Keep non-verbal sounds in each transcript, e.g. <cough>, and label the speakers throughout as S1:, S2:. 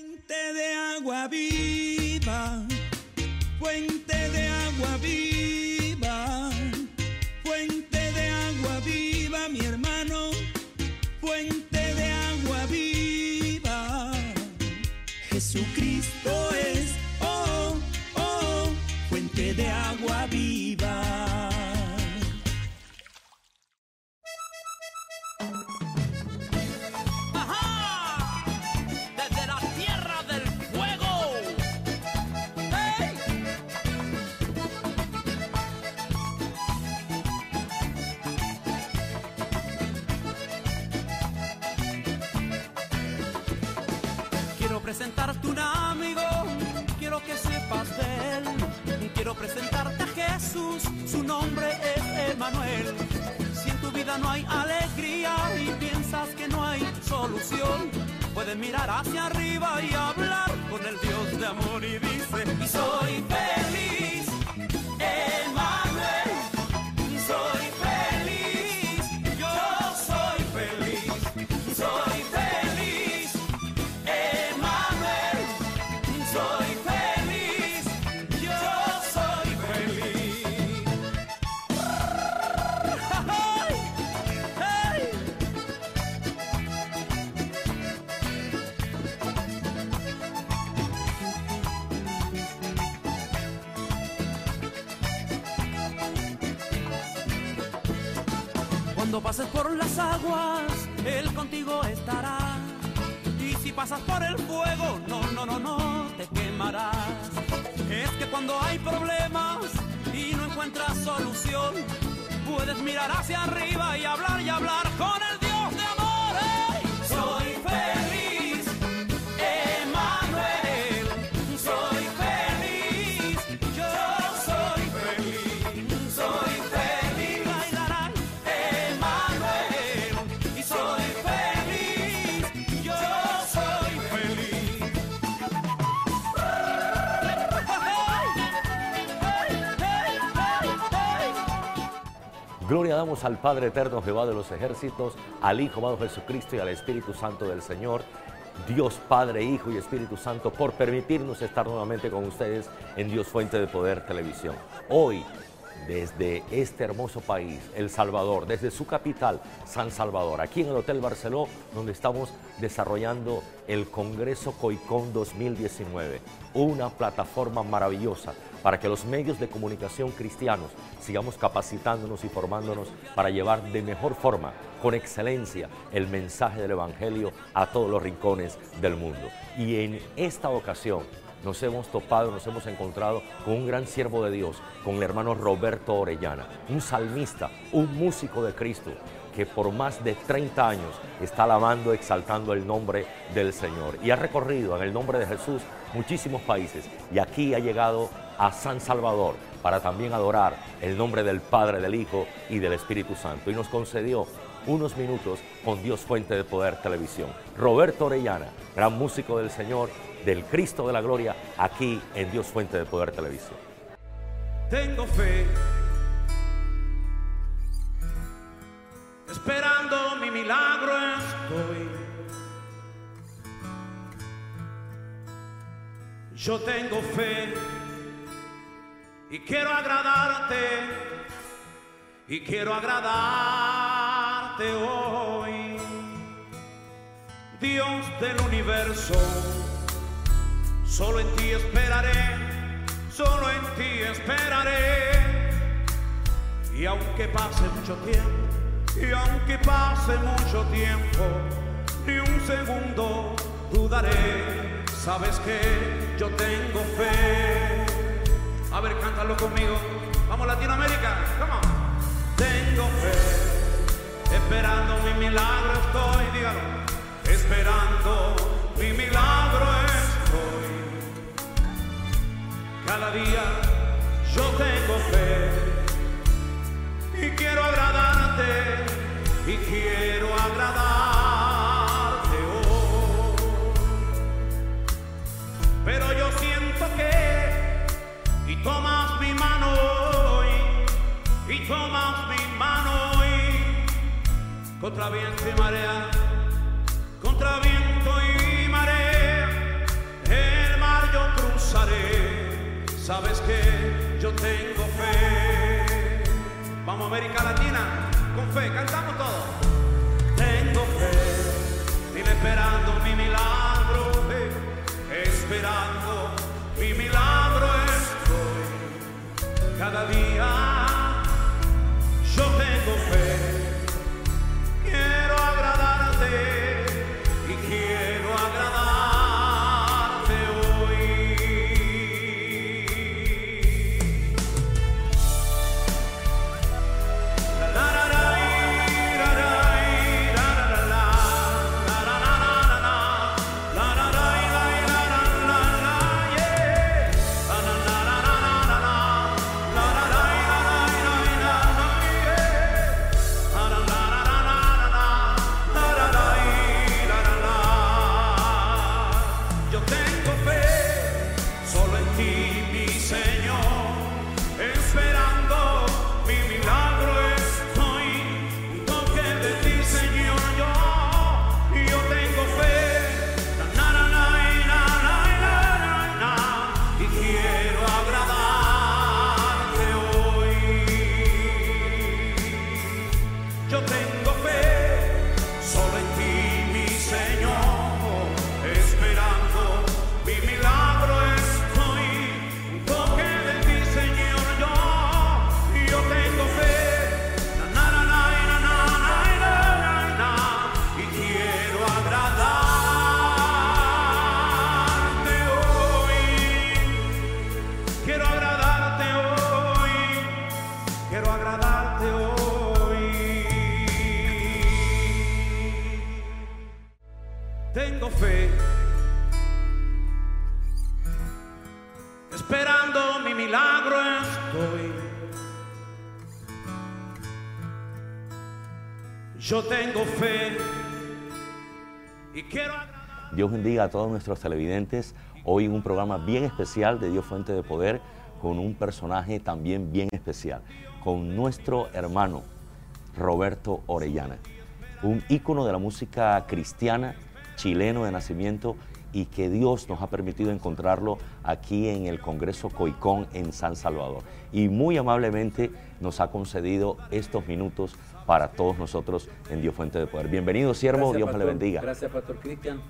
S1: Fuente de agua viva, fuente de agua viva, fuente de agua viva, mi hermano, fuente de agua viva. Jesucristo es,
S2: presentarte un amigo, quiero que sepas de él. Quiero presentarte a Jesús, su nombre es Emanuel. Si en tu vida no hay alegría y piensas que no hay solución, puedes mirar hacia arriba y hablar con el Dios de amor y dice, y soy feliz, aguas, Él contigo estará. Y si pasas por el fuego, no, no, no, no, te quemarás. Es que cuando hay problemas y no encuentras solución, puedes mirar hacia arriba y hablar y hablar
S3: Gloria damos al Padre Eterno, Jehová de los ejércitos, al Hijo amado Jesucristo y al Espíritu Santo del Señor. Dios Padre, Hijo y Espíritu Santo, por permitirnos estar nuevamente con ustedes en Dios Fuente de Poder Televisión. Hoy, desde este hermoso país, El Salvador, desde su capital, San Salvador, aquí en el Hotel Barceló, donde estamos desarrollando el Congreso COICON 2019, una plataforma maravillosa para que los medios de comunicación cristianos sigamos capacitándonos y formándonos para llevar de mejor forma, con excelencia, el mensaje del Evangelio a todos los rincones del mundo. Y en esta ocasión nos hemos topado, nos hemos encontrado con un gran siervo de Dios, con el hermano Roberto Orellana, un salmista, un músico de Cristo, que por más de 30 años está alabando, exaltando el nombre del Señor. Y ha recorrido en el nombre de Jesús muchísimos países. Y aquí ha llegado a San Salvador para también adorar el nombre del Padre, del Hijo y del Espíritu Santo. Y nos concedió unos minutos con Dios Fuente de Poder Televisión. Roberto Orellana, gran músico del Señor, del Cristo de la Gloria, aquí en Dios Fuente de Poder Televisión.
S1: Tengo fe. Esperando mi milagro estoy. Yo tengo fe.
S2: y quiero agradarte y quiero agradarte hoy. Dios del universo, solo en ti esperaré, solo en ti esperaré. Y aunque pase mucho tiempo, y aunque pase mucho tiempo, ni un segundo dudaré. Sabes que yo tengo fe. A ver, cántalo conmigo. Vamos Latinoamérica, come on. Tengo fe, esperando mi milagro estoy, dígalo. Esperando mi milagro Cada día yo tengo fe y quiero agradarte y quiero agradarte hoy. Pero yo siento que y tomas mi mano hoy y tomas mi mano hoy contra viento y marea, contra viento y marea, el mar yo cruzaré. Sabes que yo tengo fe. Vamos América Latina, con fe, cantamos todos. Tengo fe, dile esperando mi milagro, eh, esperando mi milagro estoy. Cada día yo tengo fe, quiero agradarte Quiero agradarte hoy. Tengo fe. Esperando mi milagro estoy. Yo tengo fe. Y quiero agradarte.
S3: Dios bendiga a todos nuestros televidentes. Hoy un programa bien especial de Dios Fuente de Poder con un personaje también bien especial, con nuestro hermano Roberto Orellana, un ícono de la música cristiana, chileno de nacimiento y que Dios nos ha permitido encontrarlo aquí en el Congreso Coicón en San Salvador. Y muy amablemente nos ha concedido estos minutos para todos nosotros en Dios Fuente de Poder. Bienvenido, siervo, Dios me le bendiga.
S4: Gracias, Pastor Cristian.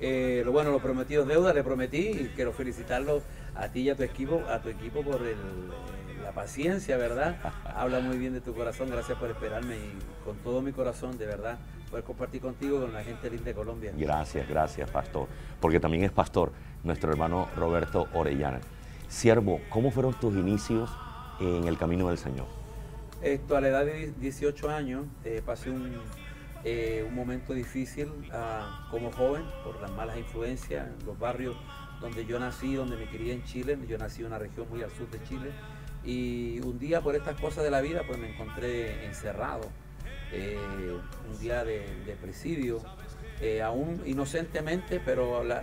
S4: Eh, lo bueno, lo prometido deuda, le prometí y quiero felicitarlo a ti y a tu equipo, a tu equipo por el, la paciencia, ¿verdad? <laughs> Habla muy bien de tu corazón, gracias por esperarme y con todo mi corazón, de verdad, poder compartir contigo con la gente linda de Colombia.
S3: Gracias, gracias, pastor. Porque también es pastor nuestro hermano Roberto Orellana. Siervo, ¿cómo fueron tus inicios en el camino del Señor?
S4: Esto a la edad de 18 años eh, pasé un, eh, un momento difícil ah, como joven por las malas influencias en los barrios donde yo nací, donde me crié en Chile. Yo nací en una región muy al sur de Chile. Y un día por estas cosas de la vida pues me encontré encerrado. eh, un día de, de presidio, eh, aún inocentemente, pero la,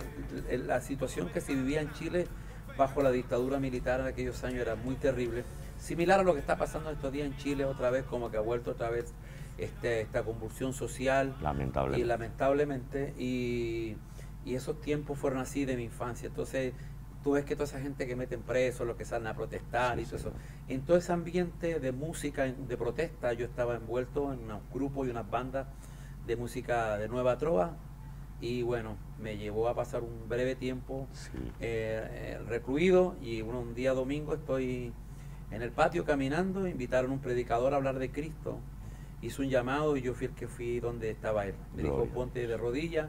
S4: la situación que se vivía en Chile bajo la dictadura militar en aquellos años era muy terrible. Similar a lo que está pasando estos días en Chile otra vez, como que ha vuelto otra vez este, esta convulsión social.
S3: Lamentable.
S4: Y lamentablemente, y, y esos tiempos fueron así de mi infancia. Entonces tú ves que toda esa gente que meten presos, los que salen a protestar y todo eso. En todo ese ambiente de música, de protesta, yo estaba envuelto en unos grupos y unas bandas de música de nueva trova y bueno, me llevó a pasar un breve tiempo eh, recluido y un día domingo estoy en el patio caminando, invitaron a un predicador a hablar de Cristo, hizo un llamado y yo fui el que fui donde estaba él. Me dijo, ponte de rodillas,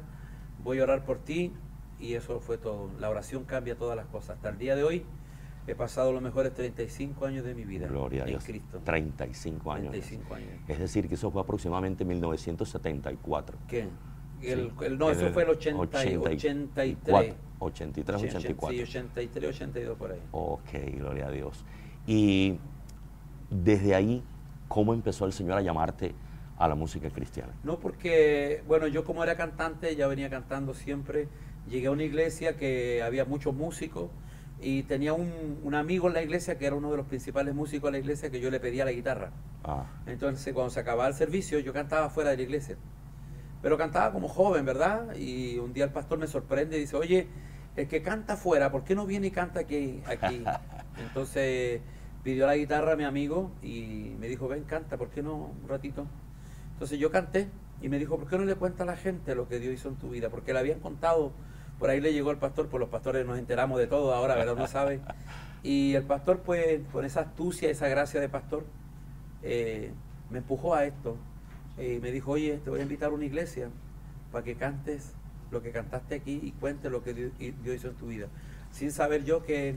S4: voy a orar por ti y eso fue todo. La oración cambia todas las cosas. Hasta el día de hoy he pasado los mejores 35 años de mi vida
S3: Gloria
S4: en
S3: a Dios.
S4: Cristo.
S3: 35 años.
S4: 35 años.
S3: Es decir, que eso fue aproximadamente 1974.
S4: ¿Qué? El,
S3: Sí.
S4: el- no, eso
S3: El
S4: fue el 80, y- 83.
S3: 83, 84.
S4: Sí, 83, 82 por ahí.
S3: Ok, gloria a Dios. Y desde ahí, ¿cómo empezó el Señor a llamarte a la música cristiana?
S4: No, porque, bueno, yo como era cantante, ya venía cantando siempre. Llegué a una iglesia que había muchos músicos y tenía un, un amigo en la iglesia que era uno de los principales músicos de la iglesia que yo le pedía la guitarra.
S3: Ah,
S4: Entonces, cuando se acababa el servicio, yo cantaba fuera de la iglesia. Pero cantaba como joven, ¿verdad? Y un día el pastor me sorprende y dice, oye, el que canta afuera, ¿por qué no viene y canta aquí? aquí? <laughs> Entonces pidió la guitarra a mi amigo y me dijo, ven, canta, ¿por qué no un ratito? Entonces yo canté y me dijo, ¿por qué no le cuenta a la gente lo que Dios hizo en tu vida? Porque le habían contado, por ahí le llegó el pastor, pues los pastores nos enteramos de todo ahora, ¿verdad? Uno sabe. Y el pastor, pues, con esa astucia, esa gracia de pastor, eh, me empujó a esto. Y me dijo, oye, te voy a invitar a una iglesia para que cantes lo que cantaste aquí y cuentes lo que Dios, hizo en tu vida. Sin saber yo que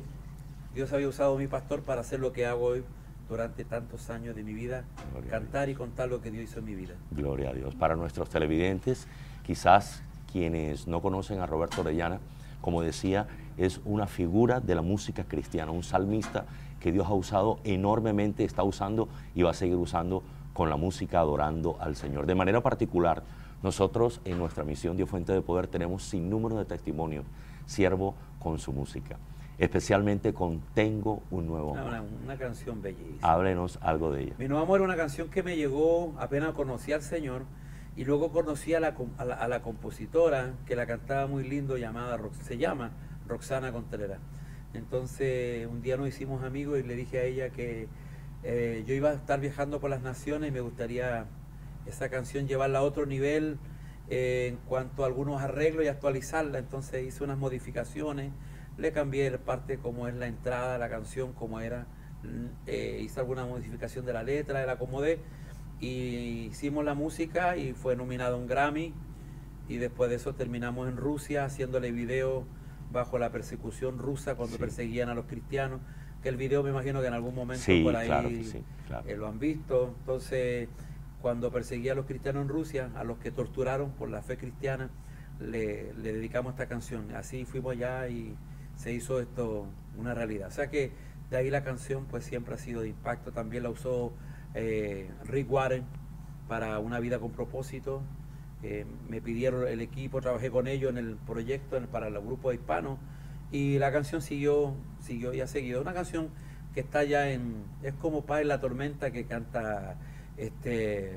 S4: Dios había usado a mi pastor para hacer lo que hago hoy durante tantos años de mi vida,
S3: Gloria
S4: cantar y contar lo que Dios hizo en mi vida.
S3: gloria a Dios. Para nuestros televidentes, quizás quienes no conocen a Roberto Orellana, como decía, es una figura de la música cristiana, un salmista que Dios ha usado enormemente, está usando y va a seguir usando con la música adorando al Señor. De manera particular, nosotros en nuestra misión Dios Fuente de Poder tenemos sin número de testimonios, siervo con su música, especialmente con Tengo un nuevo amor.
S4: una- una canción bellísima.
S3: Háblenos algo de ella.
S4: Mi nuevo amor era una canción que me llegó apenas conocí al Señor y luego conocí a la, a la, la compositora que la cantaba muy lindo llamada se llama Roxana Contreras. Entonces un día nos hicimos amigos y le dije a ella que eh, yo iba a estar viajando por las naciones y me gustaría esa canción llevarla a otro nivel eh, en cuanto a algunos arreglos y actualizarla. Entonces hice unas modificaciones, le cambié parte como es la entrada de la canción, como era, eh, hice alguna modificación de la letra, la acomodé y hicimos la música y fue nominado a un Grammy y después de eso terminamos en Rusia haciéndole video bajo la persecución rusa cuando
S3: Sí.
S4: perseguían a los cristianos, que el video me imagino que en algún momento
S3: Sí,
S4: por ahí
S3: claro sí, claro.
S4: eh, lo han visto. Entonces, cuando perseguía a los cristianos en Rusia, a los que torturaron por la fe cristiana, le, le dedicamos esta canción. Así fuimos allá y se hizo esto una realidad. O sea que de ahí la canción pues siempre ha sido de impacto. También la usó eh, Rick Warren para Una vida con propósito. Eh, me pidieron el equipo, trabajé con ellos en el proyecto en- para el grupo hispano y la canción siguió, siguió y ha seguido. Una canción que está ya en, es como Paz en la tormenta que canta este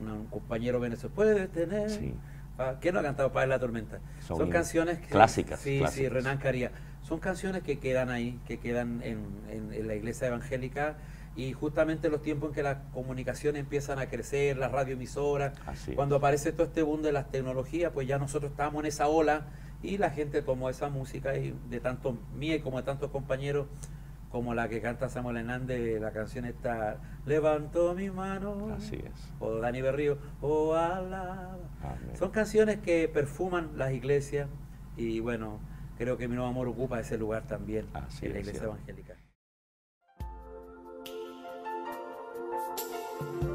S4: un, compañero venezolano. Puedes tener.
S3: Sí.
S4: Ah, ¿Quién no ha cantado Paz en la tormenta?
S3: Son
S4: Son, canciones que,
S3: clásicas,
S4: Sí, sí. Renan Caría. Son canciones que quedan ahí, que quedan en, en- en la iglesia evangélica y justamente en los tiempos en que las comunicaciones empiezan a crecer, las radioemisoras,
S3: es.
S4: cuando aparece todo este boom de las tecnologías, pues ya nosotros estábamos en esa ola y la gente tomó esa música y de tanto mía y como de tantos compañeros, como la que canta Samuel Hernández, la canción está Levanto mi mano,
S3: Así es.
S4: o Dani Berrío, o alaba.
S3: Amén.
S4: Son canciones que perfuman las iglesias y bueno, creo que mi nuevo amor ocupa ese lugar también
S3: Así
S4: en la
S3: es,
S4: iglesia
S3: cierto.
S4: evangélica.
S2: Yo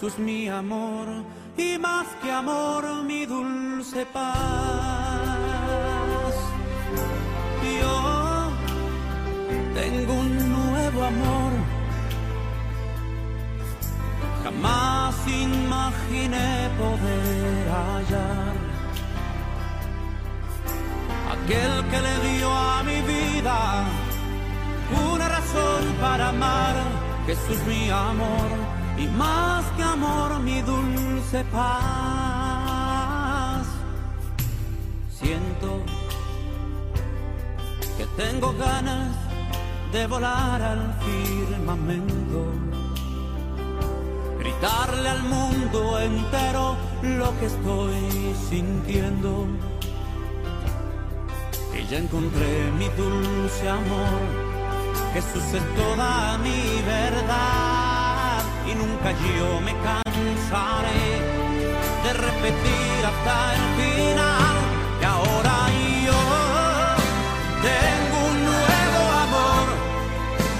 S2: Jesús mi amor, y más que amor mi dulce paz. Yo tengo un nuevo amor, jamás imaginé poder hallar aquel que le dio a mi vida una razón para amar. Jesús mi amor y más que amor mi dulce paz. Siento que tengo ganas de volar al firmamento, gritarle al mundo entero lo que estoy sintiendo que ya encontré mi dulce amor. Jesús es toda mi verdad y nunca yo me cansaré de repetir hasta el final que ahora yo tengo un nuevo amor.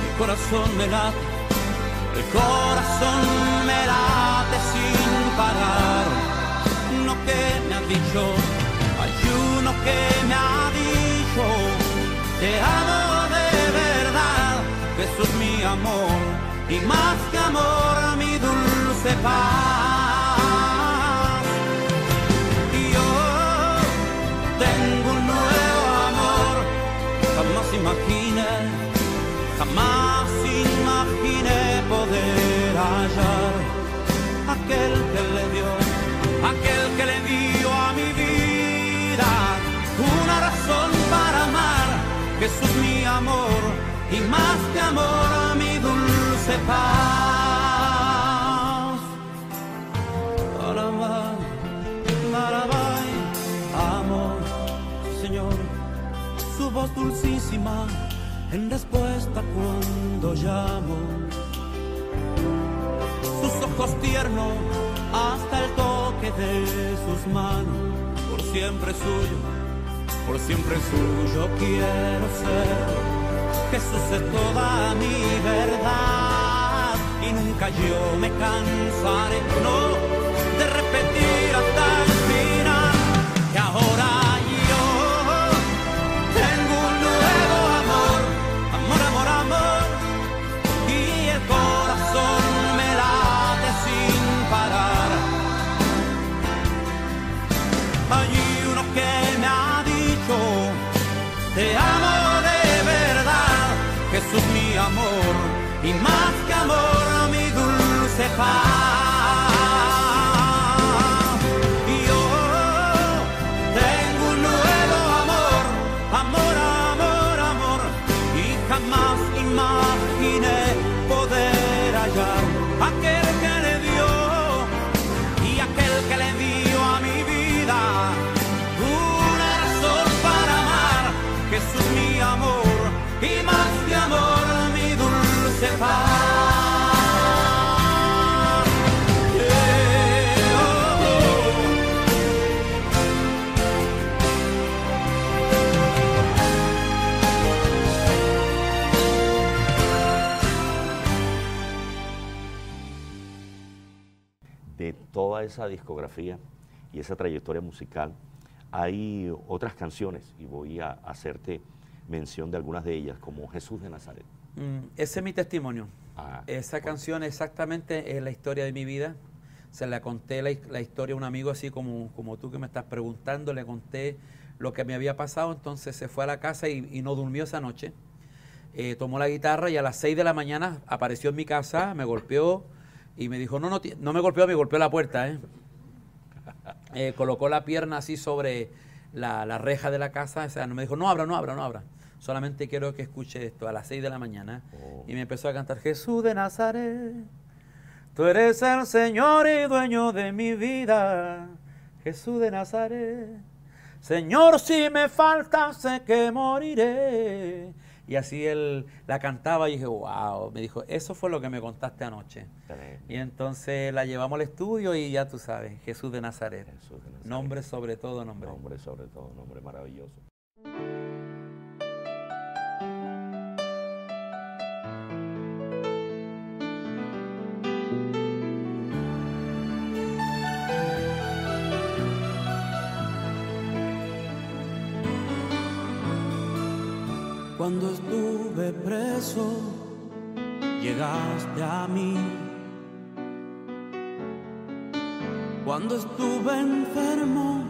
S2: El corazón me late, el corazón me late sin parar. No que me ha dicho, hay uno que me ha dicho, te amo de verdad, Jesús mi amor, y más que amor Y yo tengo un nuevo amor, jamás imaginé, jamás imaginé poder hallar aquel que le dio, aquel que le dio a mi vida una razón para amar. Jesús mi amor y más que amor mi dulce paz. Dulcísima en respuesta cuando llamo. Sus ojos tiernos hasta el toque de sus manos, por siempre suyo, por siempre suyo quiero ser. Jesús es toda mi verdad y nunca yo me cansaré, no, de repetir dulce
S3: esa discografía y esa trayectoria musical, hay otras canciones y voy a hacerte mención de algunas de ellas, como Jesús de Nazaret.
S4: Mm, ese es mi testimonio.
S3: Ah,
S4: Esa
S3: bueno.
S4: canción exactamente es la historia de mi vida. Se la conté la, la historia a un amigo así como, como tú que me estás preguntando, le conté lo que me había pasado, entonces se fue a la casa y, y no durmió esa noche. Eh, tomó la guitarra y a las 6 de la mañana apareció en mi casa, me golpeó y me dijo, no, no, no me golpeó, me golpeó la puerta. ¿eh? <laughs> Eh, colocó la pierna así sobre la, la reja de la casa, o sea, me dijo, no abra, no abra, no abra. Solamente quiero que escuche esto a las 6 de la mañana.
S3: Oh.
S4: Y me empezó a cantar, Jesús de Nazaret, tú eres el Señor y dueño de mi vida. Jesús de Nazaret, Señor, si me falta, sé que moriré. Y así él la cantaba y dije, wow, me dijo, eso fue lo que me contaste anoche.
S3: Tremendo.
S4: Y entonces la llevamos al estudio y ya tú sabes, Jesús de Nazaret.
S3: Jesús de Nazaret.
S4: Nombre sobre todo nombre.
S3: Nombre sobre todo, nombre maravilloso.
S2: Cuando estuve preso, llegaste a mí. Cuando estuve enfermo,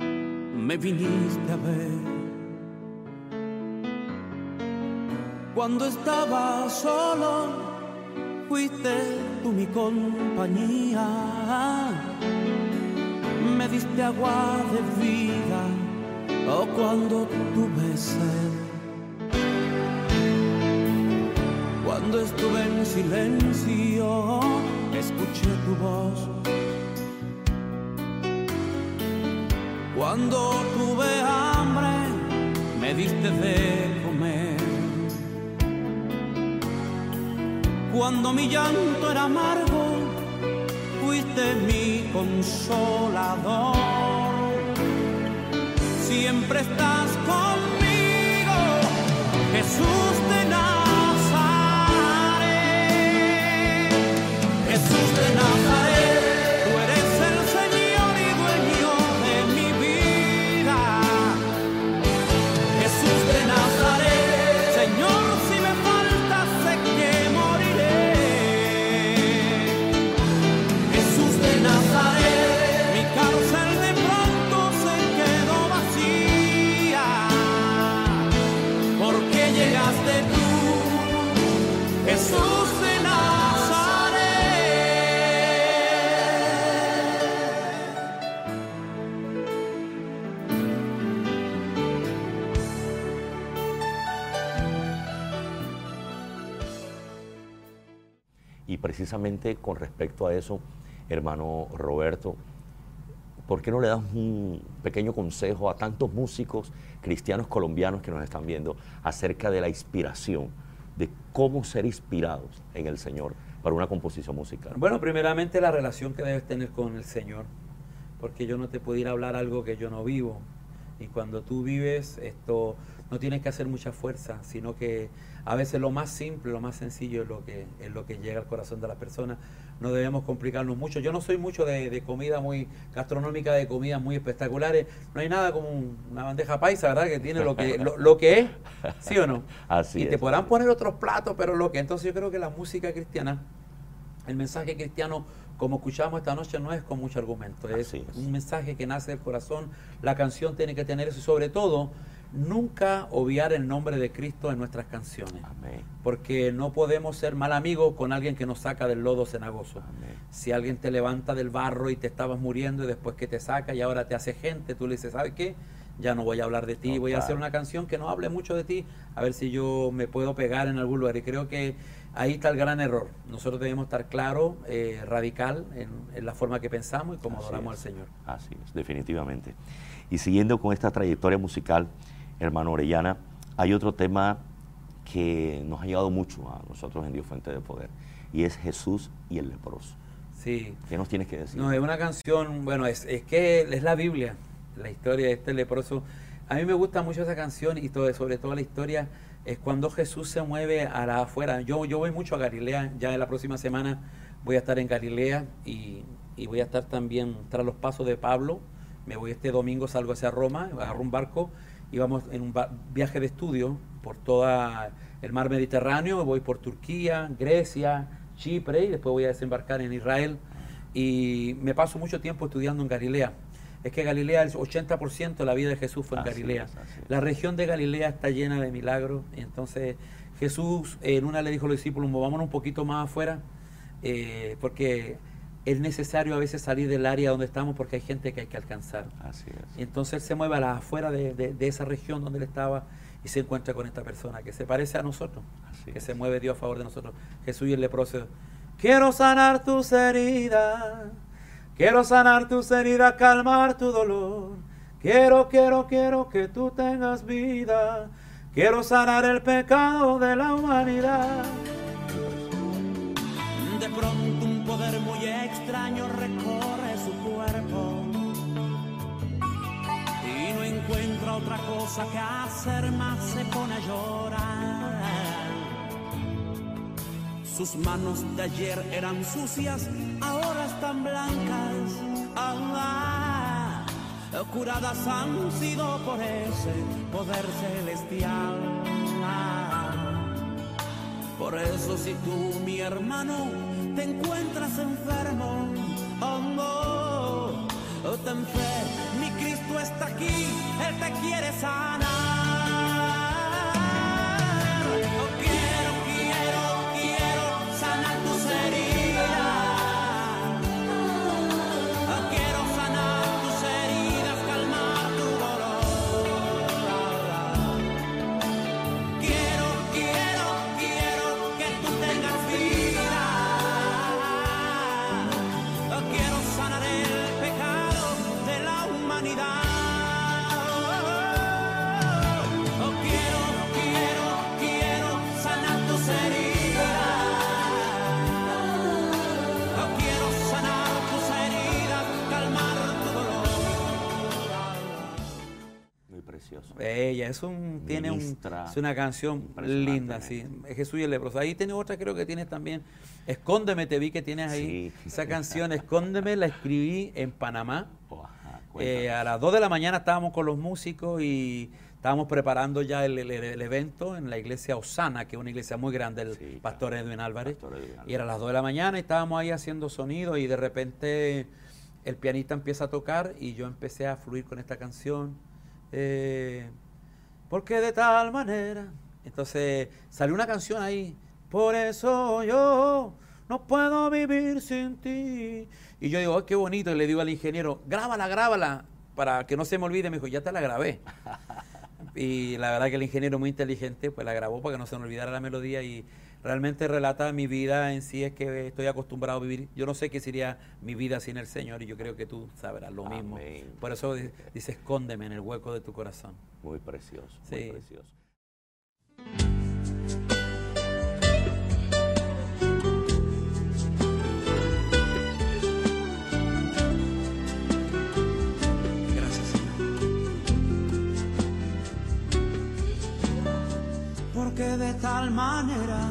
S2: me viniste a ver. Cuando estaba solo, fuiste tú mi compañía. Me diste agua de vida, o cuando tuve sed. Cuando estuve en silencio, escuché tu voz. Cuando tuve hambre, me diste de comer. Cuando mi llanto era amargo, fuiste mi consolador. Siempre estás conmigo, Jesús
S3: precisamente con respecto a eso, hermano Roberto, ¿por qué no le das un pequeño consejo a tantos músicos cristianos colombianos que nos están viendo acerca de la inspiración, de cómo ser inspirados en el Señor para una composición musical?
S4: Bueno, primeramente la relación que debes tener con el Señor, porque yo no te puedo ir a hablar algo que yo no vivo. Y cuando tú vives, esto no tienes que hacer mucha fuerza, sino que a veces lo más simple, lo más sencillo es lo que, es lo que llega al corazón de la persona. No debemos complicarnos mucho. Yo no soy mucho de, de comida muy gastronómica, de comidas muy espectaculares. No hay nada como un- una bandeja paisa, ¿verdad? Que tiene lo que, lo, lo que es, ¿sí o no? <laughs>
S3: Así
S4: y te
S3: es.
S4: podrán poner otros platos, pero lo que. Entonces yo creo que la música cristiana el mensaje cristiano, como escuchamos esta noche, no es con mucho argumento, es,
S3: es.
S4: un mensaje que nace del corazón. La canción tiene que tener eso y sobre todo, nunca obviar el nombre de Cristo en nuestras canciones.
S3: Amén.
S4: Porque no podemos ser mal amigos con alguien que nos saca del lodo cenagoso.
S3: Amén.
S4: Si alguien te levanta del barro y te estabas muriendo y después que te saca y ahora te hace gente, tú le dices, ¿sabes qué? Ya no voy a hablar de ti,
S3: No,
S4: voy a hacer una canción que no hable mucho de ti, a ver si yo me puedo pegar en algún lugar. Y creo que ahí está el gran error. Nosotros debemos estar claro, eh, radical en, en la forma que pensamos y cómo
S3: Así
S4: adoramos
S3: es.
S4: al Señor.
S3: Así es, definitivamente. Y siguiendo con esta trayectoria musical, hermano Orellana, hay otro tema que nos ha llegado mucho a nosotros en Dios Fuente de Poder, y es Jesús y el leproso.
S4: Sí.
S3: ¿Qué nos tienes que decir?
S4: No, es una canción, bueno, es, es que es la Biblia, la historia de este leproso. A mí me gusta mucho esa canción y todo, sobre todo la historia es cuando Jesús se mueve a la afuera. Yo, yo voy mucho a Galilea, ya en la próxima semana voy a estar en Galilea y, y voy a estar también tras los pasos de Pablo. Me voy este domingo, salgo hacia Roma, agarro un barco y vamos en un viaje de estudio por toda el mar Mediterráneo, voy por Turquía, Grecia, Chipre y después voy a desembarcar en Israel y me paso mucho tiempo estudiando en Galilea. Es que Galilea, el 80% de la vida de Jesús fue en
S3: Así
S4: Galilea.
S3: es, así es.
S4: La región de Galilea está llena de milagros. entonces Jesús en una le dijo a los discípulos, movámonos un poquito más afuera, eh, porque es necesario a veces salir del área donde estamos porque hay gente que hay que alcanzar.
S3: Así es.
S4: Y entonces él se mueve a las afuera de, de- de esa región donde él estaba y se encuentra con esta persona que se parece a nosotros,
S3: Así
S4: que
S3: es.
S4: se mueve Dios a favor de nosotros. Jesús y el leproso. Quiero sanar tus heridas, quiero sanar tus heridas, calmar tu dolor. Quiero, quiero, quiero que tú tengas vida. Quiero sanar el pecado de la humanidad.
S2: Otra cosa que hacer más se pone a llorar. Sus manos de ayer eran sucias, ahora están blancas. Ah, curadas han sido por ese poder celestial. Por eso si tú, mi hermano, te encuentras enfermo, oh, ten fe, mi Cristo está aquí, Él te quiere sanar.
S3: Precioso.
S4: Ella, es un, tiene un, es una canción linda, sí. Jesús y el leproso. Ahí tiene otra, creo que tienes también. Escóndeme, te vi que tienes ahí.
S3: Sí.
S4: Esa canción, Escóndeme, la escribí en Panamá. Eh, a las 2 de la mañana estábamos con los músicos y estábamos preparando ya el, el- el evento en la iglesia Osana, que es una iglesia muy grande, el
S3: Sí,
S4: pastor Edwin Álvarez.
S3: Pastor Edwin Álvarez.
S4: Y era las 2 de la mañana y estábamos ahí haciendo sonido y de repente el pianista empieza a tocar y yo empecé a fluir con esta canción. Eh, porque de tal manera. Entonces salió una canción ahí. Por eso yo no puedo vivir sin ti. Y yo digo, "Ay, qué bonito. Y le digo al ingeniero, grábala, grábala, para que no se me olvide. Me dijo, ya te la grabé. <laughs> y la verdad que el ingeniero muy inteligente, pues la grabó para que no se me olvidara la melodía y realmente relata mi vida en sí, es que estoy acostumbrado a vivir. Yo no sé qué sería mi vida sin el Señor y yo creo que tú sabrás lo mismo.
S3: Amén.
S4: Por eso di- dice, escóndeme en el hueco de tu corazón.
S3: Muy precioso,
S4: Sí.
S3: muy precioso.
S2: Gracias, Señor. Porque de tal manera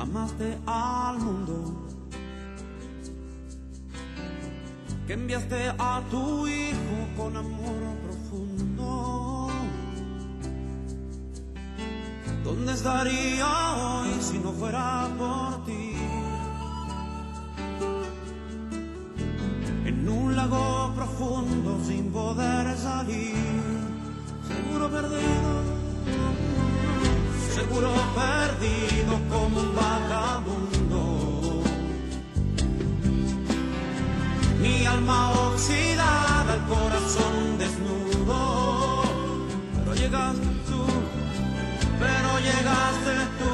S2: amaste al mundo que enviaste a tu Hijo con amor profundo. ¿Dónde estaría hoy si no fuera por ti? En un lago profundo sin poder salir, seguro perdido, seguro perdido como un vagabundo. Mi alma oxidada, el corazón desnudo, pero llegaste tú, pero llegaste tú,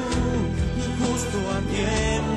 S2: justo a tiempo.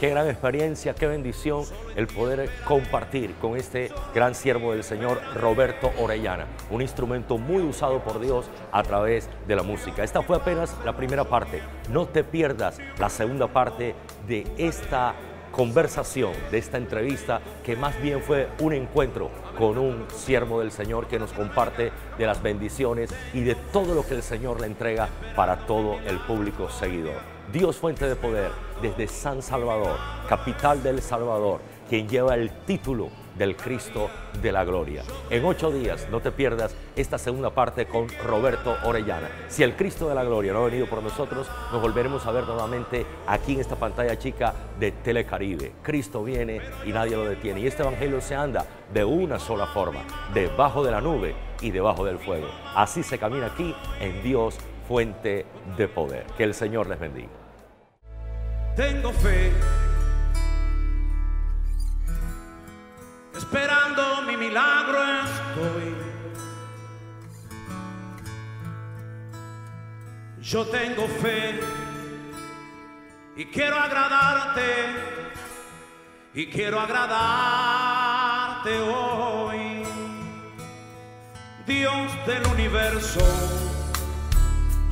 S3: Qué gran experiencia, qué bendición el poder compartir con este gran siervo del Señor, Roberto Orellana, un instrumento muy usado por Dios a través de la música. Esta fue apenas la primera parte. No te pierdas la segunda parte de esta conversación, de esta entrevista, que más bien fue un encuentro con un siervo del Señor que nos comparte de las bendiciones y de todo lo que el Señor le entrega para todo el público seguidor. Dios fuente de poder desde San Salvador, capital del Salvador, quien lleva el título del Cristo de la Gloria. En ocho días no te pierdas esta segunda parte con Roberto Orellana. Si el Cristo de la Gloria no ha venido por nosotros, nos volveremos a ver nuevamente aquí en esta pantalla chica de Telecaribe. Cristo viene y nadie lo detiene. Y este Evangelio se anda de una sola forma, debajo de la nube y debajo del fuego. Así se camina aquí en Dios, fuente de poder. Que el Señor les bendiga.
S2: Tengo fe, esperando mi milagro estoy. Yo tengo fe y quiero agradarte y quiero agradarte hoy. Dios del universo,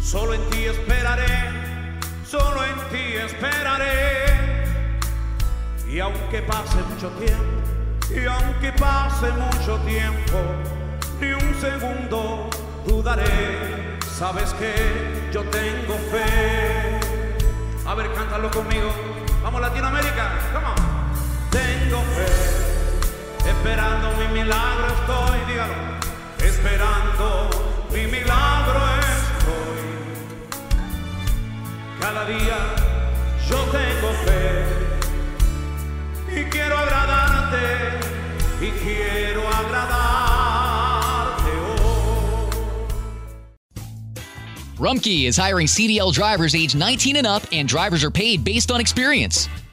S2: solo en ti esperaré, solo en ti esperaré. Y aunque pase mucho tiempo, y aunque pase mucho tiempo, ni un segundo dudaré. Sabes que yo tengo fe. A ver, cántalo conmigo. Vamos Latinoamérica, come on. Tengo fe, esperando mi milagro estoy, dígalo. Esperando mi milagro. Cada día yo tengo fe y quiero agradarte y quiero agradarte.
S5: Rumkey is hiring CDL drivers age 19 and up, and drivers are paid based on experience.